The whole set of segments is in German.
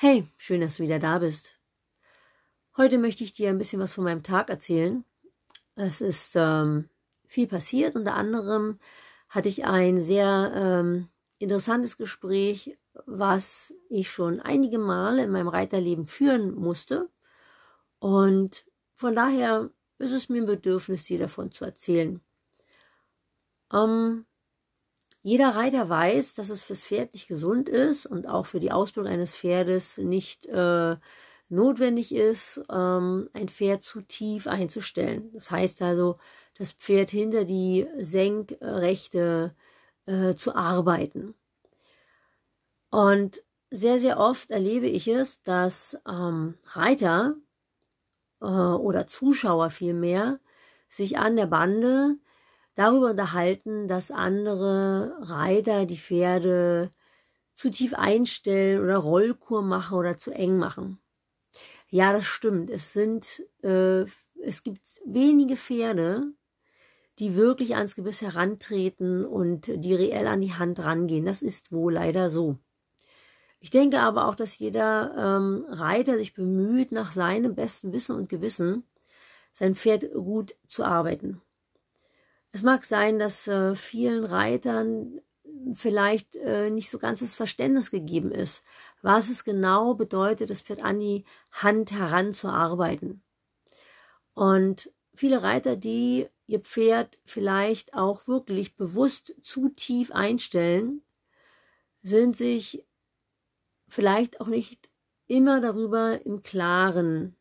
Hey, schön, dass du wieder da bist. Heute möchte ich dir ein bisschen was von meinem Tag erzählen. Es ist ähm, viel passiert. Unter anderem hatte ich ein sehr ähm, interessantes Gespräch, was ich schon einige Male in meinem Reiterleben führen musste. Und von daher ist es mir ein Bedürfnis, dir davon zu erzählen. Ähm, jeder Reiter weiß, dass es fürs Pferd nicht gesund ist und auch für die Ausbildung eines Pferdes nicht äh, notwendig ist, ähm, ein Pferd zu tief einzustellen. Das heißt also, das Pferd hinter die Senkrechte äh, zu arbeiten. Und sehr, sehr oft erlebe ich es, dass ähm, Reiter äh, oder Zuschauer vielmehr sich an der Bande darüber unterhalten, dass andere Reiter die Pferde zu tief einstellen oder Rollkur machen oder zu eng machen. Ja, das stimmt. Es sind, äh, es gibt wenige Pferde, die wirklich ans Gebiss herantreten und die reell an die Hand rangehen. Das ist wohl leider so. Ich denke aber auch, dass jeder ähm, Reiter sich bemüht, nach seinem besten Wissen und Gewissen sein Pferd gut zu arbeiten. Es mag sein, dass äh, vielen Reitern vielleicht äh, nicht so ganz das Verständnis gegeben ist, was es genau bedeutet, das Pferd an die Hand heranzuarbeiten. Und viele Reiter, die ihr Pferd vielleicht auch wirklich bewusst zu tief einstellen, sind sich vielleicht auch nicht immer darüber im Klaren,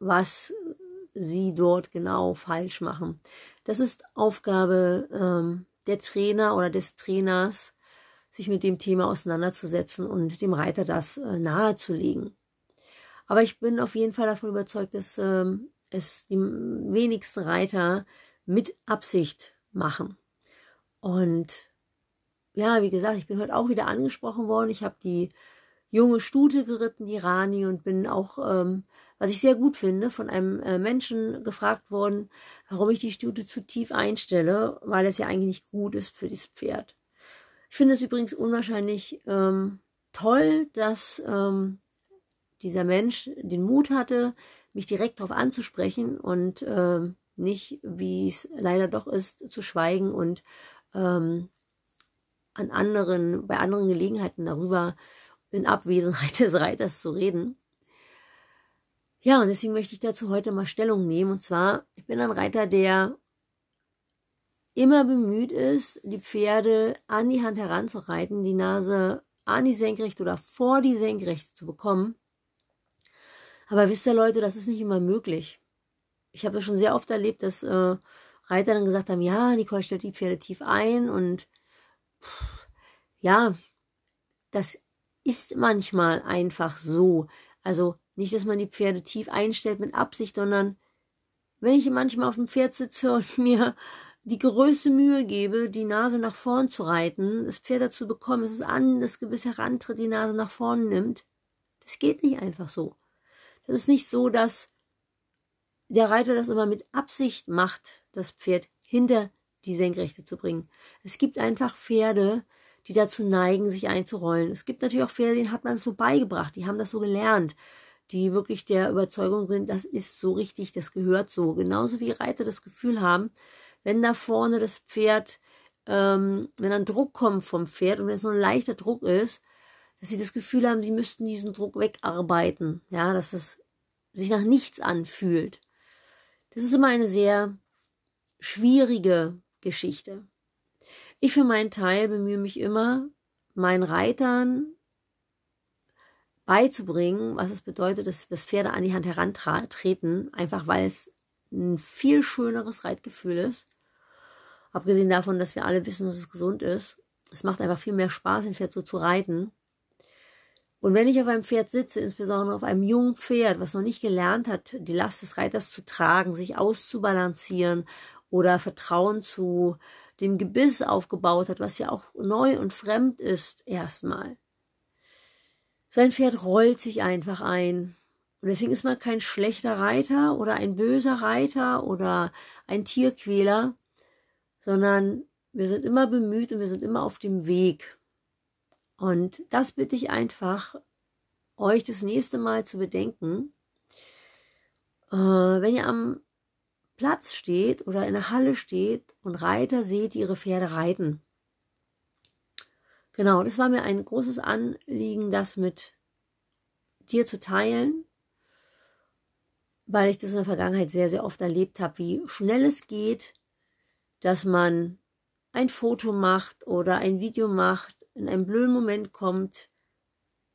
was sie dort genau falsch machen. Das ist Aufgabe ähm, der Trainer oder des Trainers, sich mit dem Thema auseinanderzusetzen und dem Reiter das äh, nahezulegen. Aber ich bin auf jeden Fall davon überzeugt, dass ähm, es die wenigsten Reiter mit Absicht machen. Und ja, wie gesagt, ich bin heute auch wieder angesprochen worden. Ich habe die junge Stute geritten, die Rani, und bin auch, ähm, was ich sehr gut finde, von einem äh, Menschen gefragt worden, warum ich die Stute zu tief einstelle, weil es ja eigentlich nicht gut ist für dieses Pferd. Ich finde es übrigens unwahrscheinlich ähm, toll, dass ähm, dieser Mensch den Mut hatte, mich direkt darauf anzusprechen und ähm, nicht, wie es leider doch ist, zu schweigen und ähm, an anderen, bei anderen Gelegenheiten darüber in Abwesenheit des Reiters zu reden. Ja, und deswegen möchte ich dazu heute mal Stellung nehmen. Und zwar, ich bin ein Reiter, der immer bemüht ist, die Pferde an die Hand heranzureiten, die Nase an die Senkrechte oder vor die Senkrechte zu bekommen. Aber wisst ihr Leute, das ist nicht immer möglich. Ich habe das schon sehr oft erlebt, dass äh, Reiter dann gesagt haben, ja, Nicole stellt die Pferde tief ein und pff, ja, das ist manchmal einfach so. Also nicht, dass man die Pferde tief einstellt mit Absicht, sondern wenn ich manchmal auf dem Pferd sitze und mir die größte Mühe gebe, die Nase nach vorn zu reiten, das Pferd dazu bekommen, dass es an das Gebiss herantritt, die Nase nach vorn nimmt, das geht nicht einfach so. Das ist nicht so, dass der Reiter das immer mit Absicht macht, das Pferd hinter die Senkrechte zu bringen. Es gibt einfach Pferde, die dazu neigen, sich einzurollen. Es gibt natürlich auch Pferde, denen hat man es so beigebracht, die haben das so gelernt, die wirklich der Überzeugung sind, das ist so richtig, das gehört so. Genauso wie Reiter das Gefühl haben, wenn da vorne das Pferd, ähm, wenn ein Druck kommt vom Pferd und wenn es so ein leichter Druck ist, dass sie das Gefühl haben, sie müssten diesen Druck wegarbeiten, ja, dass es sich nach nichts anfühlt. Das ist immer eine sehr schwierige Geschichte. Ich für meinen Teil bemühe mich immer, meinen Reitern beizubringen, was es bedeutet, dass, dass Pferde an die Hand herantreten, einfach weil es ein viel schöneres Reitgefühl ist. Abgesehen davon, dass wir alle wissen, dass es gesund ist. Es macht einfach viel mehr Spaß, ein Pferd so zu reiten. Und wenn ich auf einem Pferd sitze, insbesondere auf einem jungen Pferd, was noch nicht gelernt hat, die Last des Reiters zu tragen, sich auszubalancieren oder Vertrauen zu dem Gebiss aufgebaut hat, was ja auch neu und fremd ist erstmal. Sein Pferd rollt sich einfach ein. Und deswegen ist man kein schlechter Reiter oder ein böser Reiter oder ein Tierquäler, sondern wir sind immer bemüht und wir sind immer auf dem Weg. Und das bitte ich einfach euch das nächste Mal zu bedenken, äh, wenn ihr am Platz steht oder in der Halle steht und Reiter seht, die ihre Pferde reiten. Genau, das war mir ein großes Anliegen, das mit dir zu teilen, weil ich das in der Vergangenheit sehr, sehr oft erlebt habe, wie schnell es geht, dass man ein Foto macht oder ein Video macht, in einem blöden Moment kommt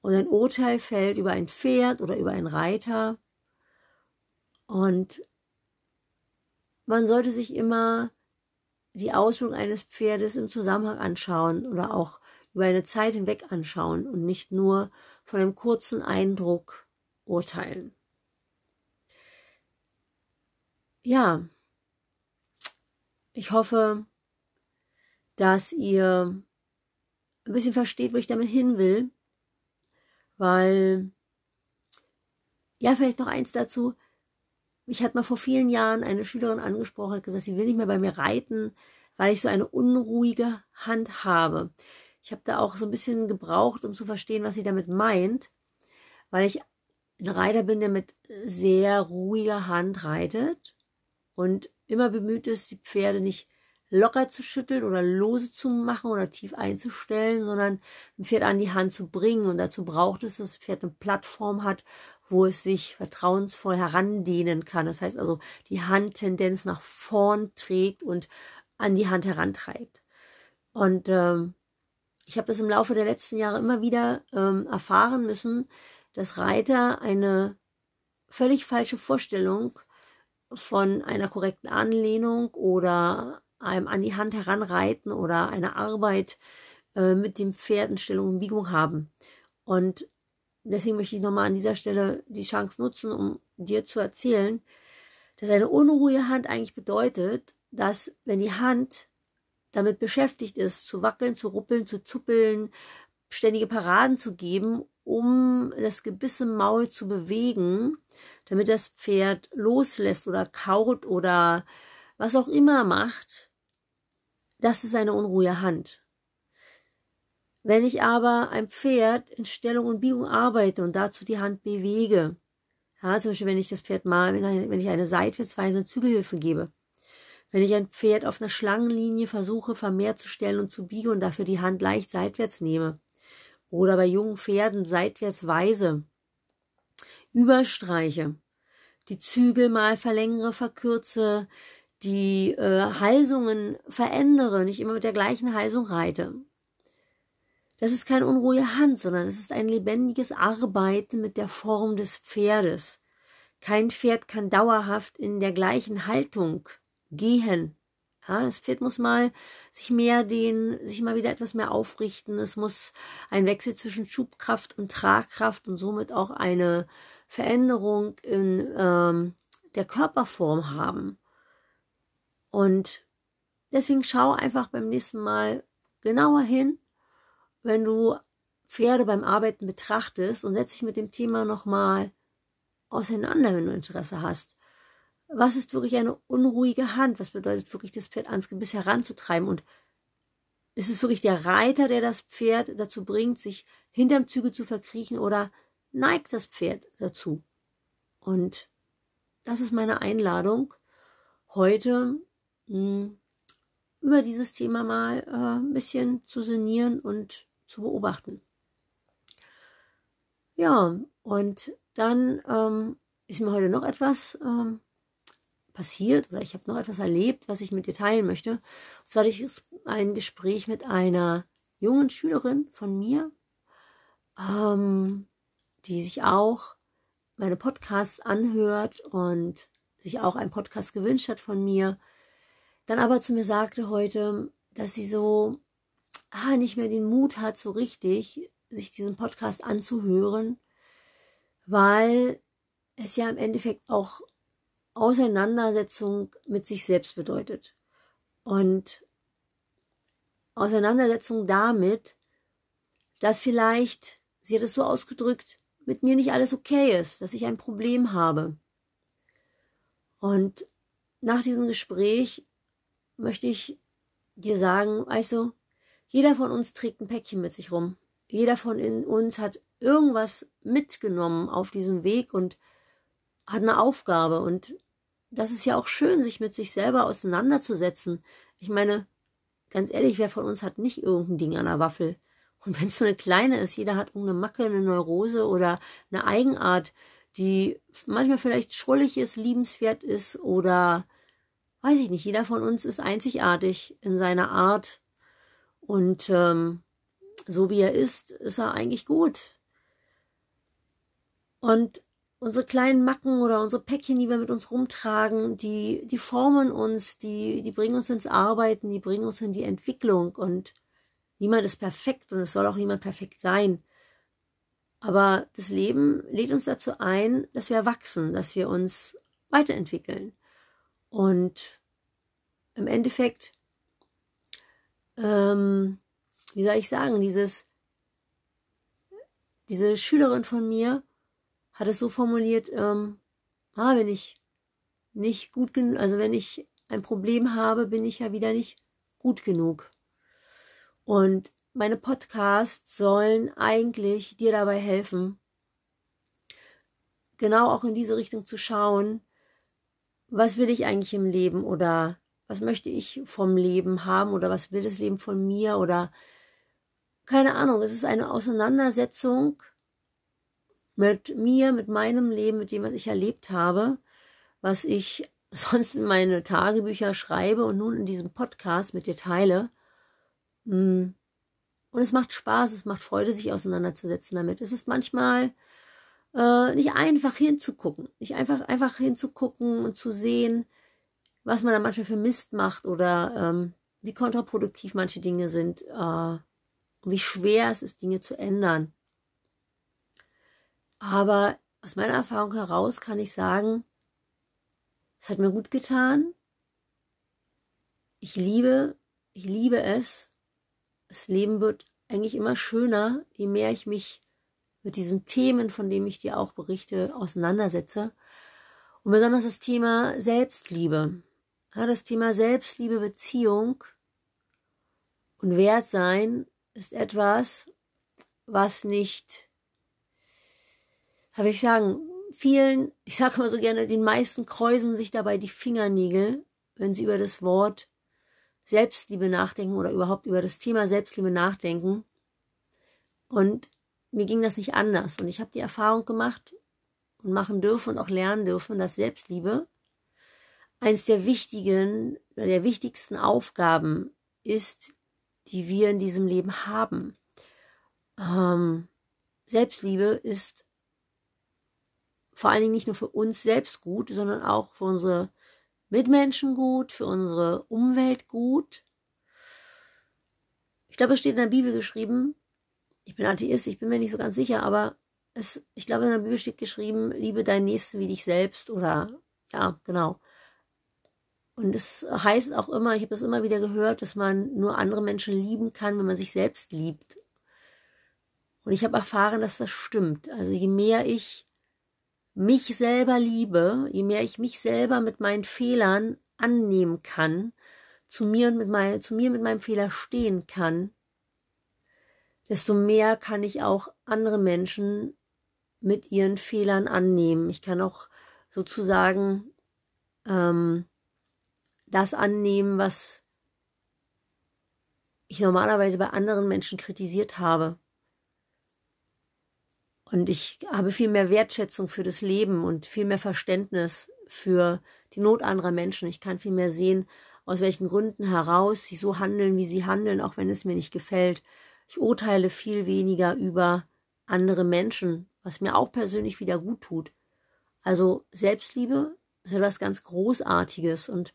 und ein Urteil fällt über ein Pferd oder über einen Reiter. Und man sollte sich immer die Ausbildung eines Pferdes im Zusammenhang anschauen oder auch über eine Zeit hinweg anschauen und nicht nur von einem kurzen Eindruck urteilen. Ja, ich hoffe, dass ihr ein bisschen versteht, wo ich damit hin will, weil, ja, vielleicht noch eins dazu, mich hat mal vor vielen Jahren eine Schülerin angesprochen, hat gesagt, sie will nicht mehr bei mir reiten, weil ich so eine unruhige Hand habe. Ich habe da auch so ein bisschen gebraucht, um zu verstehen, was sie damit meint, weil ich ein Reiter bin, der mit sehr ruhiger Hand reitet und immer bemüht ist, die Pferde nicht locker zu schütteln oder lose zu machen oder tief einzustellen, sondern ein Pferd an die Hand zu bringen. Und dazu braucht es, dass das Pferd eine Plattform hat, wo es sich vertrauensvoll herandehnen kann. Das heißt also, die Handtendenz nach vorn trägt und an die Hand herantreibt. Und ähm, ich habe das im Laufe der letzten Jahre immer wieder ähm, erfahren müssen, dass Reiter eine völlig falsche Vorstellung von einer korrekten Anlehnung oder einem an die Hand heranreiten oder eine Arbeit äh, mit dem Pferd in Stellung und Biegung haben. Und deswegen möchte ich nochmal an dieser Stelle die Chance nutzen, um dir zu erzählen, dass eine unruhige Hand eigentlich bedeutet, dass wenn die Hand damit beschäftigt ist, zu wackeln, zu ruppeln, zu zuppeln, ständige Paraden zu geben, um das Gebiss Maul zu bewegen, damit das Pferd loslässt oder kaut oder was auch immer macht, das ist eine unruhige Hand. Wenn ich aber ein Pferd in Stellung und Biegung arbeite und dazu die Hand bewege, ja, zum Beispiel wenn ich das Pferd mal, wenn ich eine seitwärtsweise Zügelhilfe gebe, wenn ich ein Pferd auf einer Schlangenlinie versuche vermehrt zu stellen und zu biegen und dafür die Hand leicht seitwärts nehme, oder bei jungen Pferden seitwärts weise, überstreiche, die Zügel mal verlängere, verkürze, die äh, Halsungen verändere, nicht immer mit der gleichen Halsung reite. Das ist keine unruhige Hand, sondern es ist ein lebendiges Arbeiten mit der Form des Pferdes. Kein Pferd kann dauerhaft in der gleichen Haltung gehen. Ja, das Pferd muss mal sich mehr dehnen, sich mal wieder etwas mehr aufrichten. Es muss ein Wechsel zwischen Schubkraft und Tragkraft und somit auch eine Veränderung in ähm, der Körperform haben. Und deswegen schau einfach beim nächsten Mal genauer hin, wenn du Pferde beim Arbeiten betrachtest und setz dich mit dem Thema nochmal auseinander, wenn du Interesse hast. Was ist wirklich eine unruhige Hand? Was bedeutet wirklich, das Pferd ans Gebiss heranzutreiben? Und ist es wirklich der Reiter, der das Pferd dazu bringt, sich hinterm Züge zu verkriechen oder neigt das Pferd dazu? Und das ist meine Einladung, heute mh, hm, über dieses Thema mal äh, ein bisschen zu sinnieren und zu beobachten. Ja, und dann ähm, ist mir heute noch etwas ähm, passiert oder ich habe noch etwas erlebt, was ich mit dir teilen möchte. Und zwar hatte ich ein Gespräch mit einer jungen Schülerin von mir, ähm, die sich auch meine Podcasts anhört und sich auch einen Podcast gewünscht hat von mir, dann aber zu mir sagte heute, dass sie so ah, nicht mehr den Mut hat, so richtig sich diesen Podcast anzuhören, weil es ja im Endeffekt auch Auseinandersetzung mit sich selbst bedeutet. Und Auseinandersetzung damit, dass vielleicht, sie hat es so ausgedrückt, mit mir nicht alles okay ist, dass ich ein Problem habe. Und nach diesem Gespräch möchte ich dir sagen, weißt du, jeder von uns trägt ein Päckchen mit sich rum. Jeder von uns hat irgendwas mitgenommen auf diesem Weg und hat eine Aufgabe. Und das ist ja auch schön, sich mit sich selber auseinanderzusetzen. Ich meine, ganz ehrlich, wer von uns hat nicht irgendein Ding an der Waffel? Und wenn es so eine kleine ist, jeder hat irgendeine Macke, eine Neurose oder eine Eigenart, die manchmal vielleicht schrullig ist, liebenswert ist oder weiß ich nicht, jeder von uns ist einzigartig in seiner Art und ähm, so wie er ist, ist er eigentlich gut. Und unsere kleinen Macken oder unsere Päckchen, die wir mit uns rumtragen, die, die formen uns, die, die bringen uns ins Arbeiten, die bringen uns in die Entwicklung und niemand ist perfekt und es soll auch niemand perfekt sein. Aber das Leben lädt uns dazu ein, dass wir wachsen, dass wir uns weiterentwickeln. Und im Endeffekt, ähm, wie soll ich sagen, dieses, diese Schülerin von mir hat es so formuliert, ähm, ah, wenn ich nicht gut genug, also wenn ich ein Problem habe, bin ich ja wieder nicht gut genug. Und meine Podcasts sollen eigentlich dir dabei helfen, genau auch in diese Richtung zu schauen, was will ich eigentlich im Leben oder was möchte ich vom Leben haben oder was will das Leben von mir oder keine Ahnung, es ist eine Auseinandersetzung mit mir, mit meinem Leben, mit dem, was ich erlebt habe, was ich sonst in meine Tagebücher schreibe und nun in diesem Podcast mit dir teile. Hm. Und es macht Spaß, es macht Freude, sich auseinanderzusetzen damit. Es ist manchmal äh, nicht einfach hinzugucken, nicht einfach einfach hinzugucken und zu sehen, was man da manchmal für Mist macht oder ähm, wie kontraproduktiv manche Dinge sind äh, und wie schwer es ist, Dinge zu ändern. Aber aus meiner Erfahrung heraus kann ich sagen, es hat mir gut getan. Ich liebe, ich liebe es. Das Leben wird eigentlich immer schöner, je mehr ich mich mit diesen Themen, von denen ich dir auch berichte, auseinandersetze. Und besonders das Thema Selbstliebe. Ja, das Thema Selbstliebe, Beziehung und Wertsein ist etwas, was nicht, habe ich sagen, vielen, ich sage immer so gerne, den meisten kräusen sich dabei die Fingernägel, wenn sie über das Wort Selbstliebe nachdenken oder überhaupt über das Thema Selbstliebe nachdenken. Und mir ging das nicht anders. Und ich habe die Erfahrung gemacht und machen dürfen und auch lernen dürfen, dass Selbstliebe eins der wichtigen, der wichtigsten Aufgaben ist, die wir in diesem Leben haben. Ähm, Selbstliebe ist vor allen Dingen nicht nur für uns selbst gut, sondern auch für unsere Mitmenschen gut, für unsere Umwelt gut. Ich glaube, es steht in der Bibel geschrieben, ich bin Atheist, ich bin mir nicht so ganz sicher, aber es, ich glaube, in der Bibel steht geschrieben, liebe deinen Nächsten wie dich selbst oder ja, genau. Und es heißt auch immer, ich habe das immer wieder gehört, dass man nur andere Menschen lieben kann, wenn man sich selbst liebt. Und ich habe erfahren, dass das stimmt. Also je mehr ich mich selber liebe, je mehr ich mich selber mit meinen Fehlern annehmen kann, zu mir und mit mein, zu mir mit meinem Fehler stehen kann, desto mehr kann ich auch andere Menschen mit ihren Fehlern annehmen. Ich kann auch sozusagen ähm, das annehmen, was ich normalerweise bei anderen Menschen kritisiert habe. Und ich habe viel mehr Wertschätzung für das Leben und viel mehr Verständnis für die Not anderer Menschen. Ich kann viel mehr sehen, aus welchen Gründen heraus sie so handeln, wie sie handeln, auch wenn es mir nicht gefällt. Ich urteile viel weniger über andere Menschen, was mir auch persönlich wieder gut tut. Also Selbstliebe ist etwas ganz Großartiges und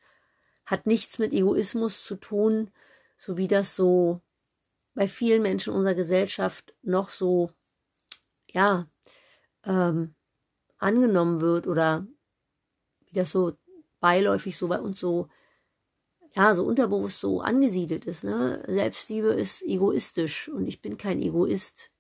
hat nichts mit Egoismus zu tun, so wie das so bei vielen Menschen unserer Gesellschaft noch so, ja, ähm, angenommen wird oder wie das so beiläufig so bei uns so, ja, so unterbewusst so angesiedelt ist. Ne? Selbstliebe ist egoistisch und ich bin kein Egoist.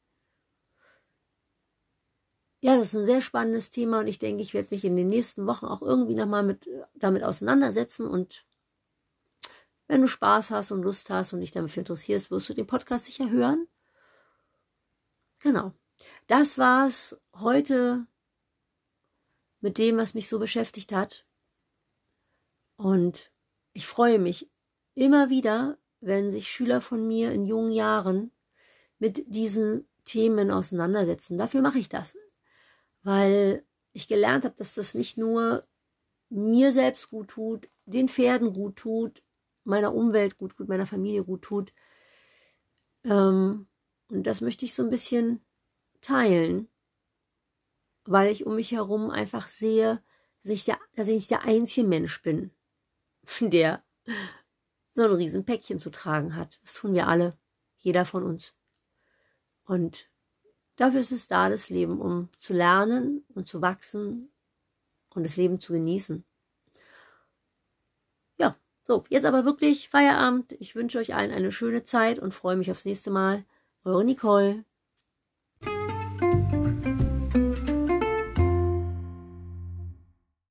Ja, das ist ein sehr spannendes Thema und ich denke, ich werde mich in den nächsten Wochen auch irgendwie nochmal mit, damit auseinandersetzen und wenn du Spaß hast und Lust hast und dich dafür interessierst, wirst du den Podcast sicher hören. Genau. Das war's heute mit dem, was mich so beschäftigt hat. Und ich freue mich immer wieder, wenn sich Schüler von mir in jungen Jahren mit diesen Themen auseinandersetzen. Dafür mache ich das, weil ich gelernt habe, dass das nicht nur mir selbst gut tut, den Pferden gut tut, meiner Umwelt gut tut, meiner Familie gut tut. Ähm, und das möchte ich so ein bisschen teilen, weil ich um mich herum einfach sehe, dass ich, der, dass ich nicht der einzige Mensch bin, der so ein Riesenpäckchen zu tragen hat. Das tun wir alle, jeder von uns. Und dafür ist es da, das Leben, um zu lernen und zu wachsen und das Leben zu genießen. Ja, so, jetzt aber wirklich Feierabend. Ich wünsche euch allen eine schöne Zeit und freue mich aufs nächste Mal. Eure Nicole.